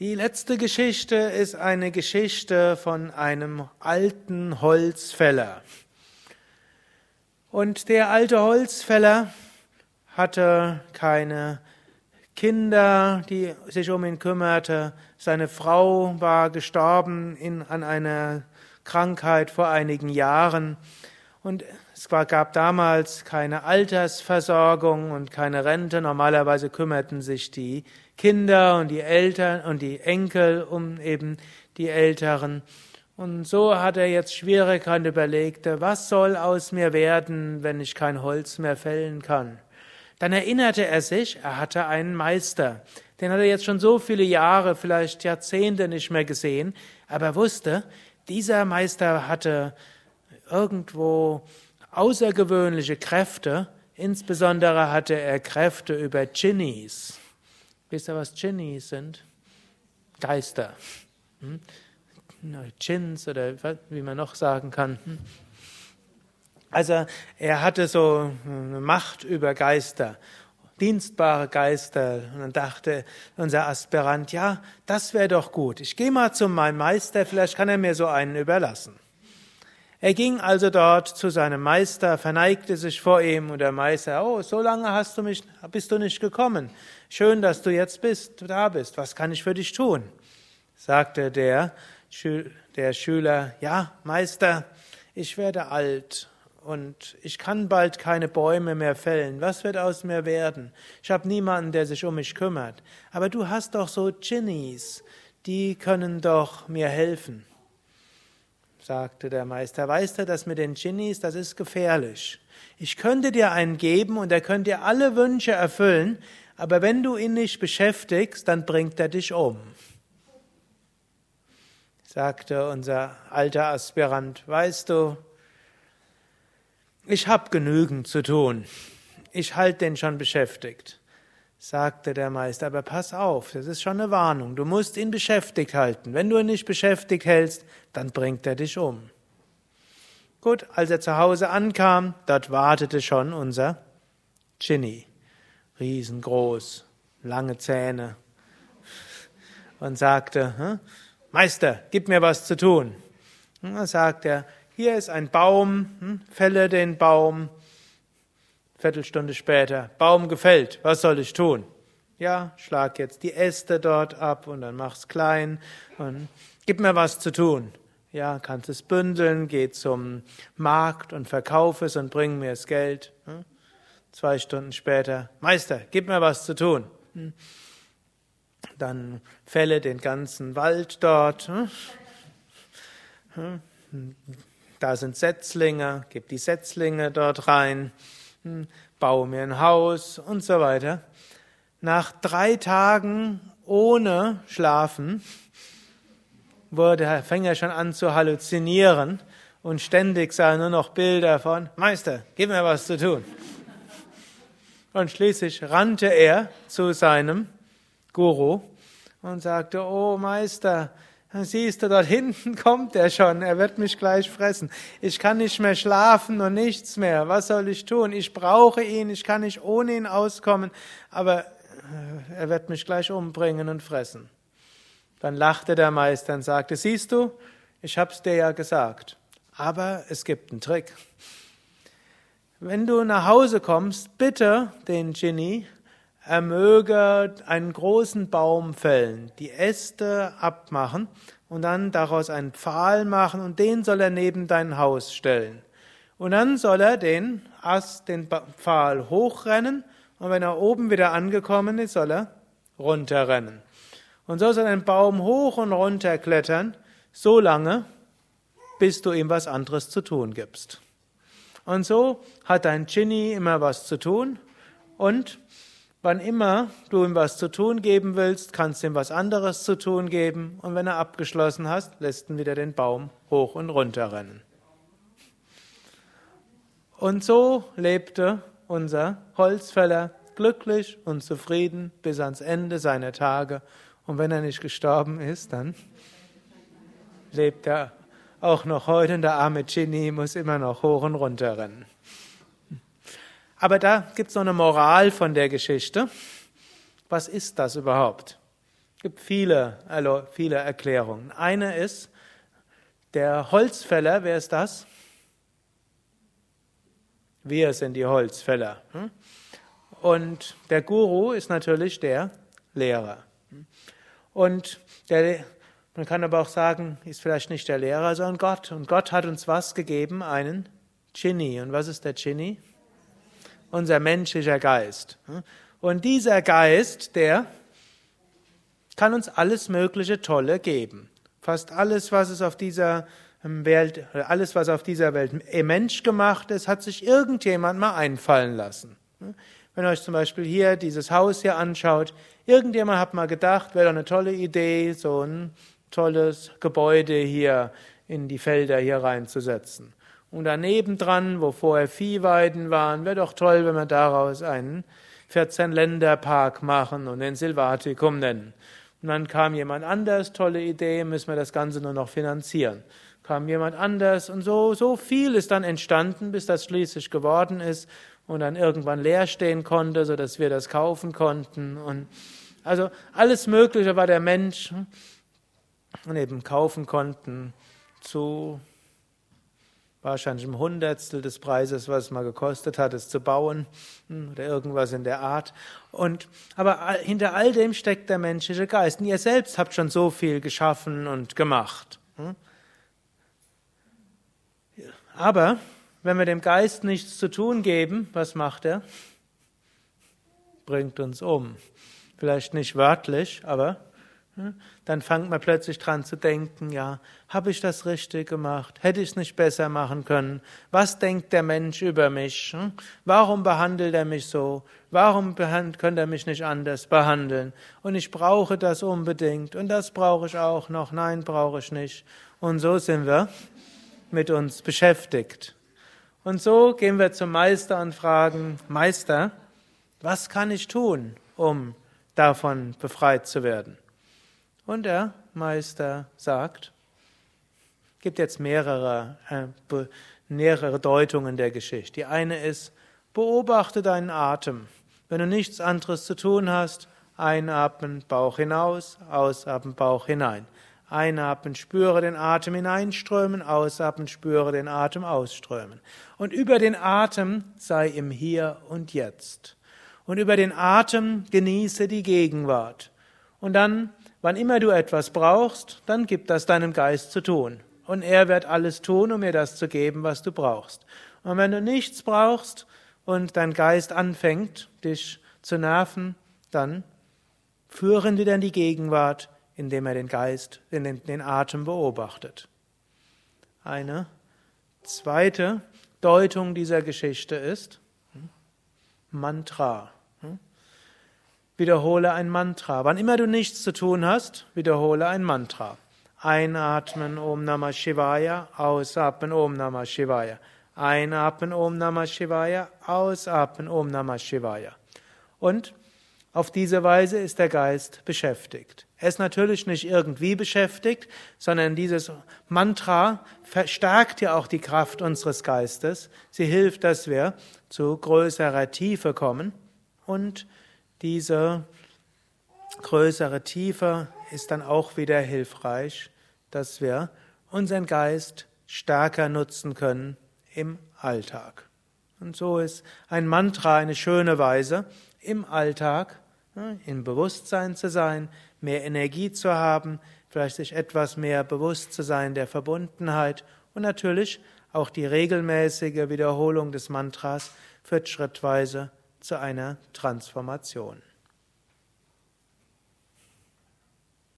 Die letzte Geschichte ist eine Geschichte von einem alten Holzfäller. Und der alte Holzfäller hatte keine Kinder, die sich um ihn kümmerte. Seine Frau war gestorben in, an einer Krankheit vor einigen Jahren. Und es gab damals keine Altersversorgung und keine Rente. Normalerweise kümmerten sich die Kinder und die Eltern und die Enkel um eben die Älteren. Und so hat er jetzt Schwierigkeiten überlegt, was soll aus mir werden, wenn ich kein Holz mehr fällen kann. Dann erinnerte er sich, er hatte einen Meister. Den hat er jetzt schon so viele Jahre, vielleicht Jahrzehnte nicht mehr gesehen, aber er wusste, dieser Meister hatte irgendwo außergewöhnliche Kräfte, insbesondere hatte er Kräfte über Djinnis. Wisst ihr, was Djinnis sind? Geister. Hm? Oder wie man noch sagen kann. Hm? Also er hatte so eine Macht über Geister, dienstbare Geister. Und dann dachte unser Aspirant, ja, das wäre doch gut. Ich gehe mal zu meinem Meister, vielleicht kann er mir so einen überlassen. Er ging also dort zu seinem Meister, verneigte sich vor ihm und der Meister, oh, so lange hast du mich, bist du nicht gekommen. Schön, dass du jetzt bist, da bist. Was kann ich für dich tun? Sagte der, der Schüler, ja, Meister, ich werde alt und ich kann bald keine Bäume mehr fällen. Was wird aus mir werden? Ich habe niemanden, der sich um mich kümmert. Aber du hast doch so Ginnies, die können doch mir helfen sagte der Meister, weißt du, das mit den Dschinnis, das ist gefährlich. Ich könnte dir einen geben und er könnte dir alle Wünsche erfüllen, aber wenn du ihn nicht beschäftigst, dann bringt er dich um. Sagte unser alter Aspirant, weißt du, ich habe genügend zu tun. Ich halte den schon beschäftigt sagte der Meister, aber pass auf, das ist schon eine Warnung, du musst ihn beschäftigt halten. Wenn du ihn nicht beschäftigt hältst, dann bringt er dich um. Gut, als er zu Hause ankam, dort wartete schon unser Ginny, riesengroß, lange Zähne, und sagte, hm, Meister, gib mir was zu tun. Und dann sagt er, hier ist ein Baum, hm, fälle den Baum, Viertelstunde später, Baum gefällt, was soll ich tun? Ja, schlag jetzt die Äste dort ab und dann mach's klein und gib mir was zu tun. Ja, kannst es bündeln, geh zum Markt und verkauf es und bring mir das Geld. Hm? Zwei Stunden später, Meister, gib mir was zu tun. Hm? Dann fälle den ganzen Wald dort. Hm? Da sind Setzlinge, gib die Setzlinge dort rein. Baue mir ein Haus und so weiter. Nach drei Tagen ohne Schlafen wurde, fing er schon an zu halluzinieren und ständig sah er nur noch Bilder von Meister, gib mir was zu tun. Und schließlich rannte er zu seinem Guru und sagte, oh Meister, Siehst du, dort hinten kommt er schon, er wird mich gleich fressen. Ich kann nicht mehr schlafen und nichts mehr. Was soll ich tun? Ich brauche ihn, ich kann nicht ohne ihn auskommen, aber äh, er wird mich gleich umbringen und fressen. Dann lachte der Meister und sagte, siehst du, ich hab's dir ja gesagt, aber es gibt einen Trick. Wenn du nach Hause kommst, bitte den Genie, er möge einen großen Baum fällen, die Äste abmachen und dann daraus einen Pfahl machen und den soll er neben dein Haus stellen. Und dann soll er den Ast, den Pfahl hochrennen und wenn er oben wieder angekommen ist, soll er runterrennen. Und so soll ein Baum hoch und runter klettern, so lange, bis du ihm was anderes zu tun gibst. Und so hat dein Genie immer was zu tun und Wann immer du ihm was zu tun geben willst, kannst du ihm was anderes zu tun geben und wenn er abgeschlossen hast, lässt ihn wieder den Baum hoch und runter rennen. Und so lebte unser Holzfäller glücklich und zufrieden bis ans Ende seiner Tage. Und wenn er nicht gestorben ist, dann lebt er auch noch heute und der arme Ginny muss immer noch hoch und runter rennen. Aber da gibt es noch eine Moral von der Geschichte. Was ist das überhaupt? Es gibt viele, viele Erklärungen. Eine ist, der Holzfäller, wer ist das? Wir sind die Holzfäller. Hm? Und der Guru ist natürlich der Lehrer. Und der, man kann aber auch sagen, ist vielleicht nicht der Lehrer, sondern Gott. Und Gott hat uns was gegeben? Einen Chini. Und was ist der Chini? Unser menschlicher Geist. Und dieser Geist, der kann uns alles mögliche Tolle geben. Fast alles, was es auf dieser ähm, Welt, alles, was auf dieser Welt Mensch gemacht ist, hat sich irgendjemand mal einfallen lassen. Wenn ihr euch zum Beispiel hier dieses Haus hier anschaut, irgendjemand hat mal gedacht, wäre doch eine tolle Idee, so ein tolles Gebäude hier in die Felder hier reinzusetzen. Und daneben dran, wo vorher Viehweiden waren, wäre doch toll, wenn wir daraus einen 14-Länder-Park machen und den Silvaticum nennen. Und dann kam jemand anders, tolle Idee, müssen wir das Ganze nur noch finanzieren. Kam jemand anders und so, so viel ist dann entstanden, bis das schließlich geworden ist und dann irgendwann leer stehen konnte, so dass wir das kaufen konnten. Und also alles Mögliche war der Mensch und eben kaufen konnten zu wahrscheinlich ein Hundertstel des Preises, was es mal gekostet hat, es zu bauen hm, oder irgendwas in der Art. Und, aber hinter all dem steckt der menschliche Geist. Und ihr selbst habt schon so viel geschaffen und gemacht. Hm. Aber wenn wir dem Geist nichts zu tun geben, was macht er? Bringt uns um. Vielleicht nicht wörtlich, aber? Dann fängt man plötzlich dran zu denken, ja, habe ich das richtig gemacht? Hätte ich es nicht besser machen können? Was denkt der Mensch über mich? Hm? Warum behandelt er mich so? Warum könnte er mich nicht anders behandeln? Und ich brauche das unbedingt und das brauche ich auch noch. Nein, brauche ich nicht. Und so sind wir mit uns beschäftigt. Und so gehen wir zum Meister und fragen, Meister, was kann ich tun, um davon befreit zu werden? Und der Meister sagt, gibt jetzt mehrere, äh, mehrere Deutungen der Geschichte. Die eine ist, beobachte deinen Atem. Wenn du nichts anderes zu tun hast, einatmen, Bauch hinaus, ausatmen, Bauch hinein. Einatmen, spüre den Atem hineinströmen, ausatmen, spüre den Atem ausströmen. Und über den Atem sei im Hier und Jetzt. Und über den Atem genieße die Gegenwart. Und dann Wann immer du etwas brauchst, dann gib das deinem Geist zu tun. Und er wird alles tun, um mir das zu geben, was du brauchst. Und wenn du nichts brauchst und dein Geist anfängt, dich zu nerven, dann führen wir in die Gegenwart, indem er den Geist, den, den Atem beobachtet. Eine zweite Deutung dieser Geschichte ist Mantra. Wiederhole ein Mantra. Wann immer du nichts zu tun hast, wiederhole ein Mantra. Einatmen Om Namah Shivaya, ausatmen Om Namah Shivaya. Einatmen Om Namah Shivaya, ausatmen Om Namah Shivaya. Und auf diese Weise ist der Geist beschäftigt. Er ist natürlich nicht irgendwie beschäftigt, sondern dieses Mantra verstärkt ja auch die Kraft unseres Geistes. Sie hilft, dass wir zu größerer Tiefe kommen und diese größere Tiefe ist dann auch wieder hilfreich, dass wir unseren Geist stärker nutzen können im Alltag. Und so ist ein Mantra eine schöne Weise, im Alltag im Bewusstsein zu sein, mehr Energie zu haben, vielleicht sich etwas mehr bewusst zu sein der Verbundenheit und natürlich auch die regelmäßige Wiederholung des Mantras führt schrittweise zu einer Transformation.